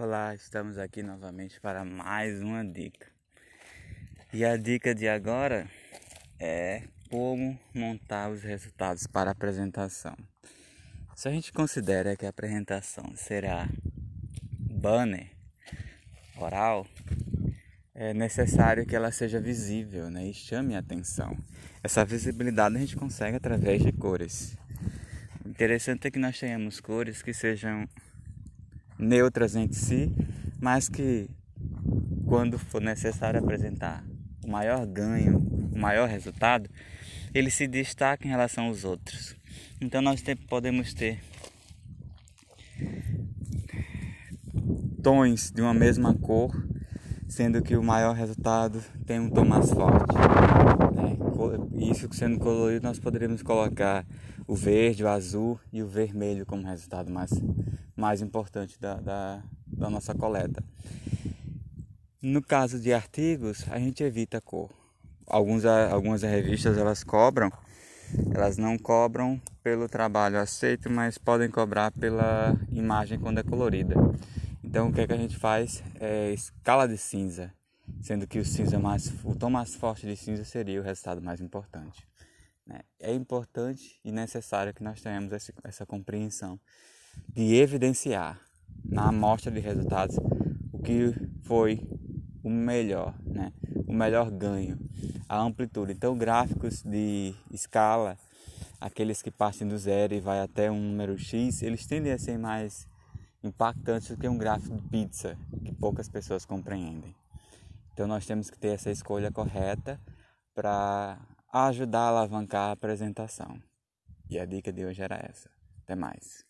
Olá, estamos aqui novamente para mais uma dica. E a dica de agora é como montar os resultados para a apresentação. Se a gente considera que a apresentação será banner, oral, é necessário que ela seja visível né, e chame a atenção. Essa visibilidade a gente consegue através de cores. O interessante é que nós tenhamos cores que sejam neutras entre si, mas que quando for necessário apresentar o maior ganho, o maior resultado, ele se destaca em relação aos outros. Então nós podemos ter tons de uma mesma cor, sendo que o maior resultado tem um tom mais forte. Né? Isso sendo colorido, nós poderíamos colocar o verde, o azul e o vermelho como resultado mais, mais importante da, da, da nossa coleta. No caso de artigos, a gente evita a cor. Alguns, algumas revistas elas cobram, elas não cobram pelo trabalho aceito, mas podem cobrar pela imagem quando é colorida. Então o que, é que a gente faz é escala de cinza, sendo que o cinza mais, o tom mais forte de cinza seria o resultado mais importante. Né? É importante e necessário que nós tenhamos essa, essa compreensão de evidenciar na amostra de resultados o que foi o melhor, né? o melhor ganho, a amplitude. Então, gráficos de escala, aqueles que partem do zero e vai até um número X, eles tendem a ser mais impactantes do que um gráfico de pizza, que poucas pessoas compreendem. Então, nós temos que ter essa escolha correta para ajudar a alavancar a apresentação. E a dica de hoje era essa. Até mais.